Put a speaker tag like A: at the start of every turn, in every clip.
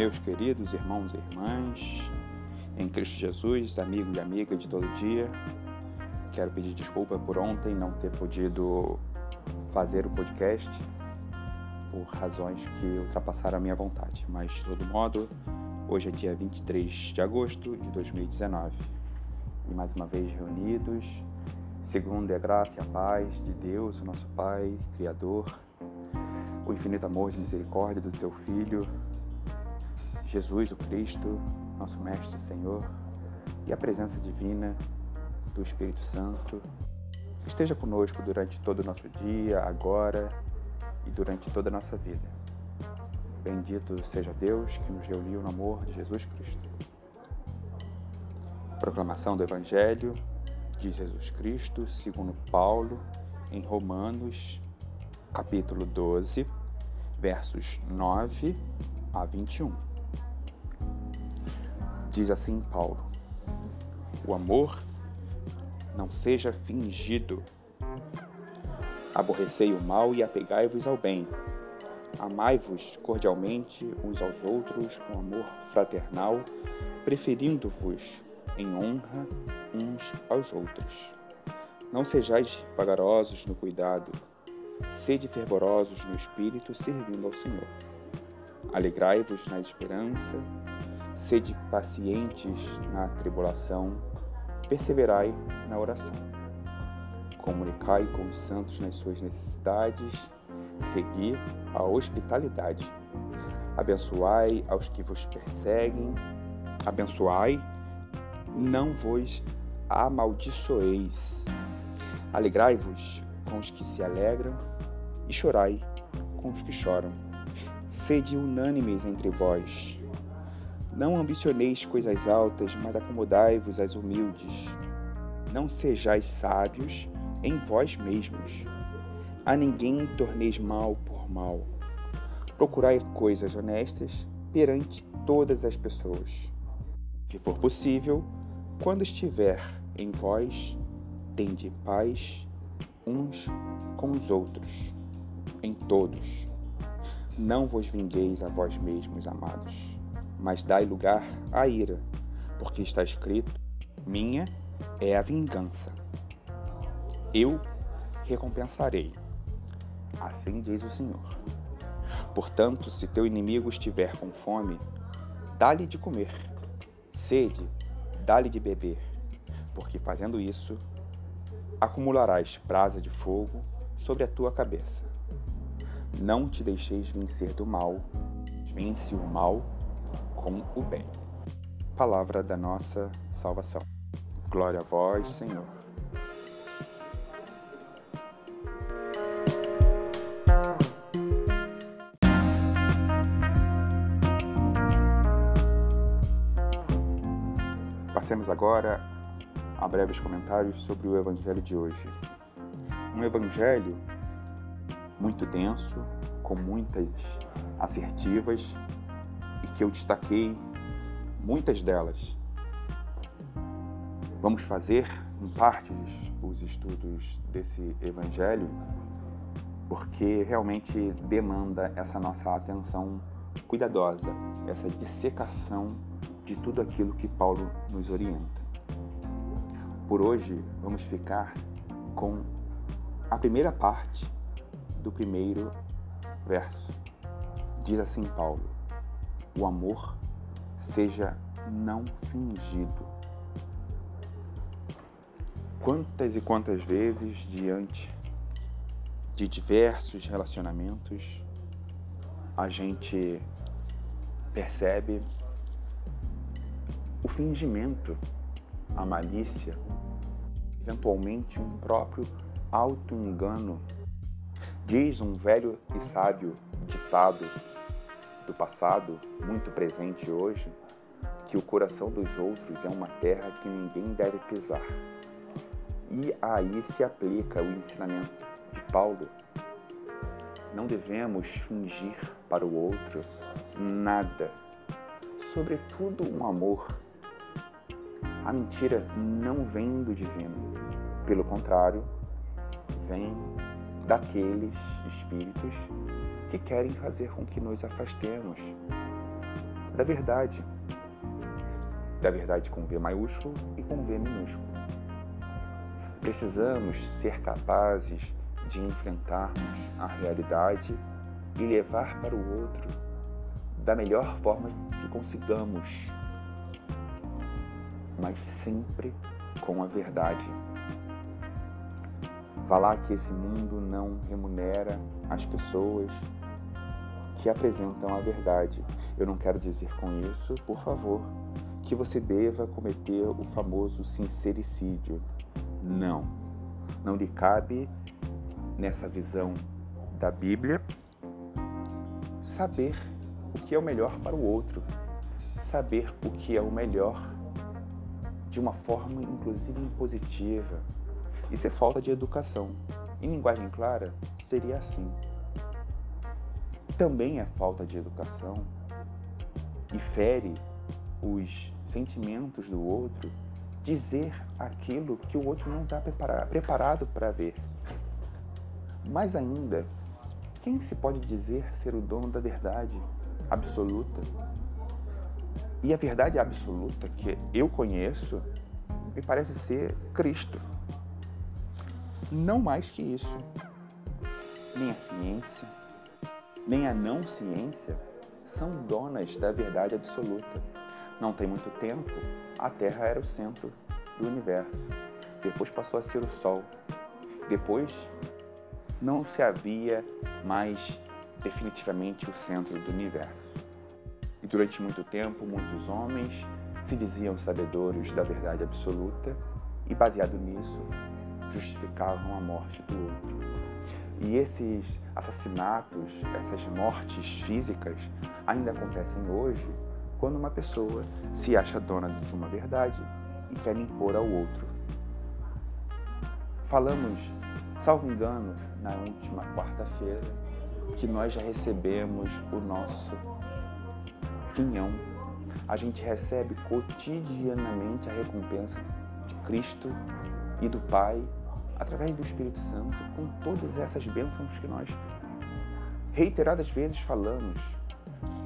A: Meus queridos irmãos e irmãs, em Cristo Jesus, amigo e amiga de todo dia, quero pedir desculpa por ontem não ter podido fazer o podcast por razões que ultrapassaram a minha vontade. Mas, de todo modo, hoje é dia 23 de agosto de 2019 e mais uma vez reunidos, segundo a graça e a paz de Deus, o nosso Pai, Criador, o infinito amor de misericórdia do Teu Filho, Jesus, o Cristo, nosso Mestre Senhor, e a presença divina do Espírito Santo esteja conosco durante todo o nosso dia, agora e durante toda a nossa vida. Bendito seja Deus que nos reuniu no amor de Jesus Cristo. Proclamação do Evangelho de Jesus Cristo, segundo Paulo, em Romanos, capítulo 12, versos 9 a 21. Diz assim Paulo: O amor não seja fingido. Aborrecei o mal e apegai-vos ao bem. Amai-vos cordialmente uns aos outros com amor fraternal, preferindo-vos em honra uns aos outros. Não sejais vagarosos no cuidado, sede fervorosos no espírito, servindo ao Senhor. Alegrai-vos na esperança, sede pacientes na tribulação, perseverai na oração. Comunicai com os santos nas suas necessidades, segui a hospitalidade. Abençoai aos que vos perseguem, abençoai, não vos amaldiçoeis. Alegrai-vos com os que se alegram e chorai com os que choram. Sede unânimes entre vós. Não ambicioneis coisas altas, mas acomodai-vos às humildes. Não sejais sábios em vós mesmos. A ninguém torneis mal por mal. Procurai coisas honestas perante todas as pessoas. Se for possível, quando estiver em vós, tende paz uns com os outros, em todos. Não vos vingueis a vós mesmos, amados, mas dai lugar à ira, porque está escrito: Minha é a vingança. Eu recompensarei. Assim diz o Senhor. Portanto, se teu inimigo estiver com fome, dá-lhe de comer. Sede, dá-lhe de beber, porque fazendo isso, acumularás brasa de fogo sobre a tua cabeça. Não te deixeis vencer do mal, vence o mal com o bem. Palavra da nossa salvação. Glória a vós, Senhor. Passemos agora a breves comentários sobre o Evangelho de hoje. Um Evangelho muito denso, com muitas assertivas e que eu destaquei muitas delas. Vamos fazer em partes os estudos desse Evangelho porque realmente demanda essa nossa atenção cuidadosa, essa dissecação de tudo aquilo que Paulo nos orienta. Por hoje, vamos ficar com a primeira parte do primeiro verso. Diz assim Paulo: O amor seja não fingido. Quantas e quantas vezes, diante de diversos relacionamentos, a gente percebe o fingimento, a malícia, eventualmente um próprio auto-engano Diz um velho e sábio ditado do passado, muito presente hoje, que o coração dos outros é uma terra que ninguém deve pisar. E aí se aplica o ensinamento de Paulo. Não devemos fingir para o outro nada, sobretudo um amor. A mentira não vem do divino, pelo contrário, vem daqueles espíritos que querem fazer com que nos afastemos da verdade. Da verdade com V maiúsculo e com V minúsculo. Precisamos ser capazes de enfrentarmos a realidade e levar para o outro da melhor forma que consigamos, mas sempre com a verdade. Falar que esse mundo não remunera as pessoas que apresentam a verdade. Eu não quero dizer com isso, por favor, que você deva cometer o famoso sincericídio. Não. Não lhe cabe, nessa visão da Bíblia, saber o que é o melhor para o outro, saber o que é o melhor de uma forma, inclusive, impositiva. Isso é falta de educação. Em linguagem clara, seria assim. Também é falta de educação e fere os sentimentos do outro dizer aquilo que o outro não está preparado para ver. Mais ainda, quem se pode dizer ser o dono da verdade absoluta? E a verdade absoluta que eu conheço me parece ser Cristo. Não mais que isso. Nem a ciência, nem a não ciência são donas da verdade absoluta. Não tem muito tempo, a Terra era o centro do universo. Depois passou a ser o Sol. Depois não se havia mais definitivamente o centro do universo. E durante muito tempo, muitos homens se diziam sabedores da verdade absoluta e, baseado nisso, justificavam a morte do outro. E esses assassinatos, essas mortes físicas, ainda acontecem hoje quando uma pessoa se acha dona de uma verdade e quer impor ao outro. Falamos, salvo engano, na última quarta-feira, que nós já recebemos o nosso quinhão. A gente recebe cotidianamente a recompensa de Cristo e do Pai através do Espírito Santo com todas essas bênçãos que nós reiteradas vezes falamos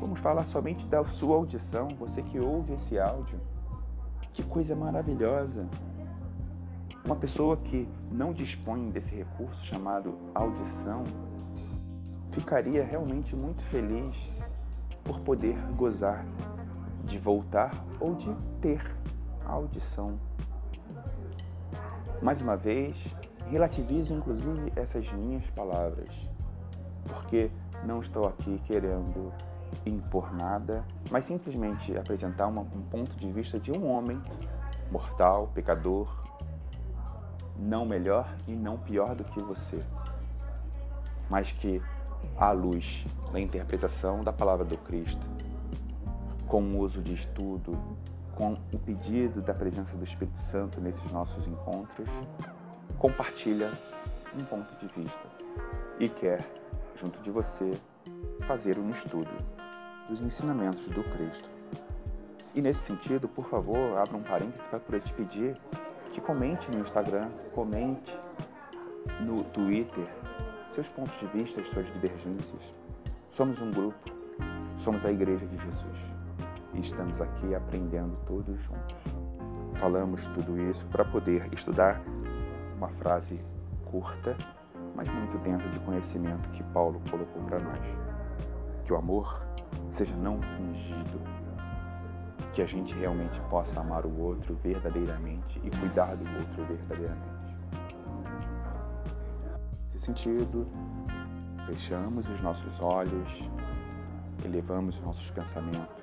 A: Vamos falar somente da sua audição, você que ouve esse áudio. Que coisa maravilhosa! Uma pessoa que não dispõe desse recurso chamado audição ficaria realmente muito feliz por poder gozar de voltar ou de ter a audição. Mais uma vez, relativizo inclusive essas minhas palavras, porque não estou aqui querendo impor nada, mas simplesmente apresentar uma, um ponto de vista de um homem mortal, pecador, não melhor e não pior do que você, mas que, à luz da interpretação da palavra do Cristo, com o uso de estudo, com o pedido da presença do Espírito Santo nesses nossos encontros, compartilha um ponto de vista e quer, junto de você, fazer um estudo dos ensinamentos do Cristo. E nesse sentido, por favor, abra um parênteses para poder te pedir que comente no Instagram, comente no Twitter seus pontos de vista, suas divergências. Somos um grupo, somos a Igreja de Jesus e estamos aqui aprendendo todos juntos. Falamos tudo isso para poder estudar uma frase curta, mas muito densa de conhecimento que Paulo colocou para nós. Que o amor seja não fingido, que a gente realmente possa amar o outro verdadeiramente e cuidar do outro verdadeiramente. Nesse sentido, fechamos os nossos olhos, elevamos os nossos pensamentos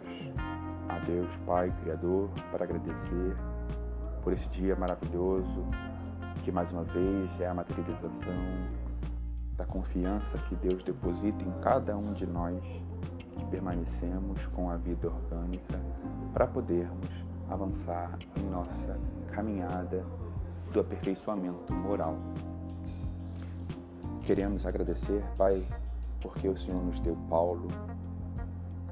A: a Deus Pai Criador para agradecer por esse dia maravilhoso que mais uma vez é a materialização da confiança que Deus deposita em cada um de nós que permanecemos com a vida orgânica para podermos avançar em nossa caminhada do aperfeiçoamento moral. Queremos agradecer, Pai, porque o Senhor nos deu Paulo,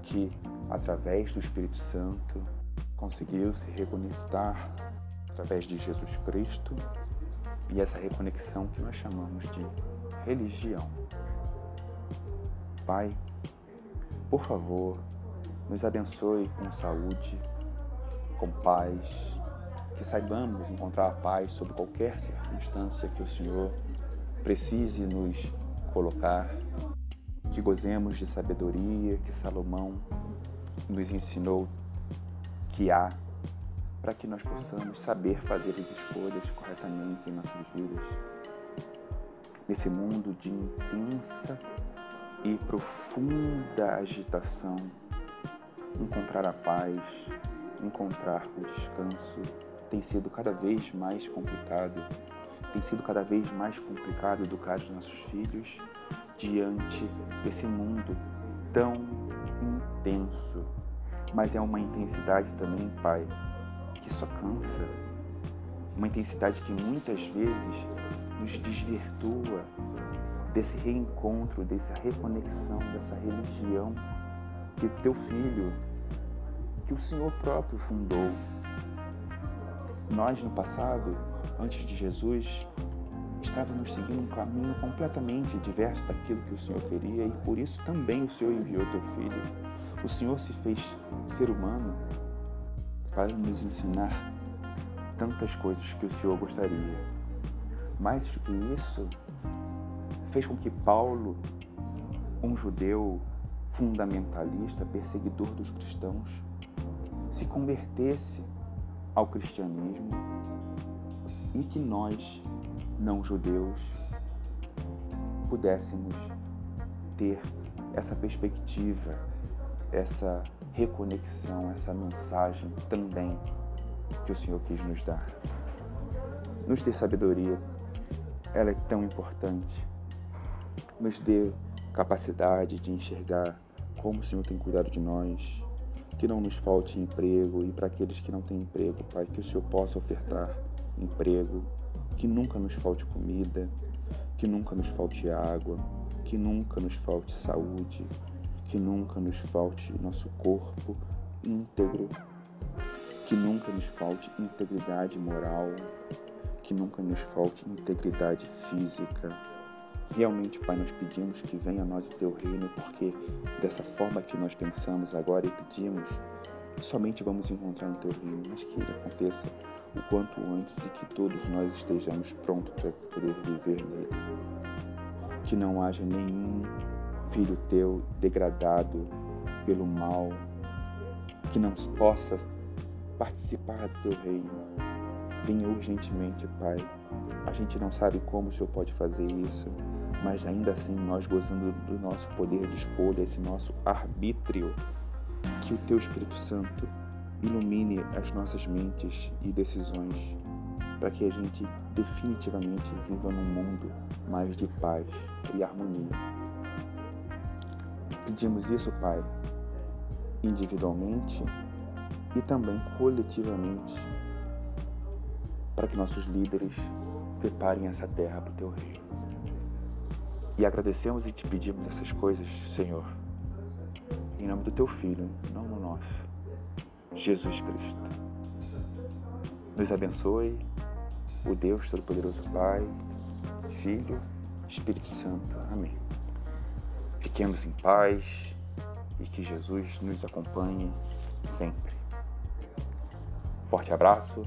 A: que através do Espírito Santo conseguiu se reconectar através de Jesus Cristo e essa reconexão que nós chamamos de religião. Pai, por favor, nos abençoe com saúde, com paz, que saibamos encontrar a paz sob qualquer circunstância que o Senhor precise nos colocar, que gozemos de sabedoria que Salomão nos ensinou que há para que nós possamos saber fazer as escolhas corretamente em nossas vidas. Nesse mundo de intensa e profunda agitação, encontrar a paz, encontrar o descanso tem sido cada vez mais complicado. Tem sido cada vez mais complicado educar os nossos filhos diante desse mundo tão intenso. Mas é uma intensidade também, Pai, que só cansa. Uma intensidade que muitas vezes nos desvirtua desse reencontro, dessa reconexão, dessa religião que teu filho, que o Senhor próprio fundou. Nós no passado, antes de Jesus, estávamos seguindo um caminho completamente diverso daquilo que o Senhor queria e por isso também o Senhor enviou teu filho. O Senhor se fez ser humano para nos ensinar tantas coisas que o Senhor gostaria. Mais do que isso, fez com que Paulo, um judeu fundamentalista, perseguidor dos cristãos, se convertesse ao cristianismo e que nós, não judeus, pudéssemos ter essa perspectiva, essa reconexão, essa mensagem também que o Senhor quis nos dar. Nos dê sabedoria, ela é tão importante. Nos dê capacidade de enxergar como o Senhor tem cuidado de nós, que não nos falte emprego. E para aqueles que não têm emprego, Pai, que o Senhor possa ofertar emprego, que nunca nos falte comida, que nunca nos falte água, que nunca nos falte saúde, que nunca nos falte nosso corpo íntegro, que nunca nos falte integridade moral, que nunca nos falte integridade física. Realmente, Pai, nós pedimos que venha a nós o teu reino, porque dessa forma que nós pensamos agora e pedimos, somente vamos encontrar no teu reino, mas que ele aconteça o quanto antes e que todos nós estejamos prontos para poder viver nele. Que não haja nenhum filho teu degradado pelo mal, que não possa participar do teu reino. Venha urgentemente, Pai. A gente não sabe como o Senhor pode fazer isso, mas ainda assim nós gozando do nosso poder de escolha, esse nosso arbítrio, que o Teu Espírito Santo ilumine as nossas mentes e decisões, para que a gente definitivamente viva num mundo mais de paz e harmonia. Pedimos isso, Pai, individualmente e também coletivamente, para que nossos líderes preparem essa terra para o teu reino. E agradecemos e te pedimos essas coisas, Senhor, em nome do teu Filho, não no nosso, Jesus Cristo. Nos abençoe, o Deus Todo-Poderoso Pai, Filho, Espírito Santo. Amém. Fiquemos em paz e que Jesus nos acompanhe sempre. Forte abraço,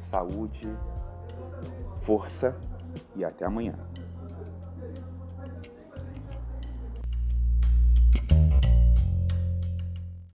A: saúde, força e até amanhã.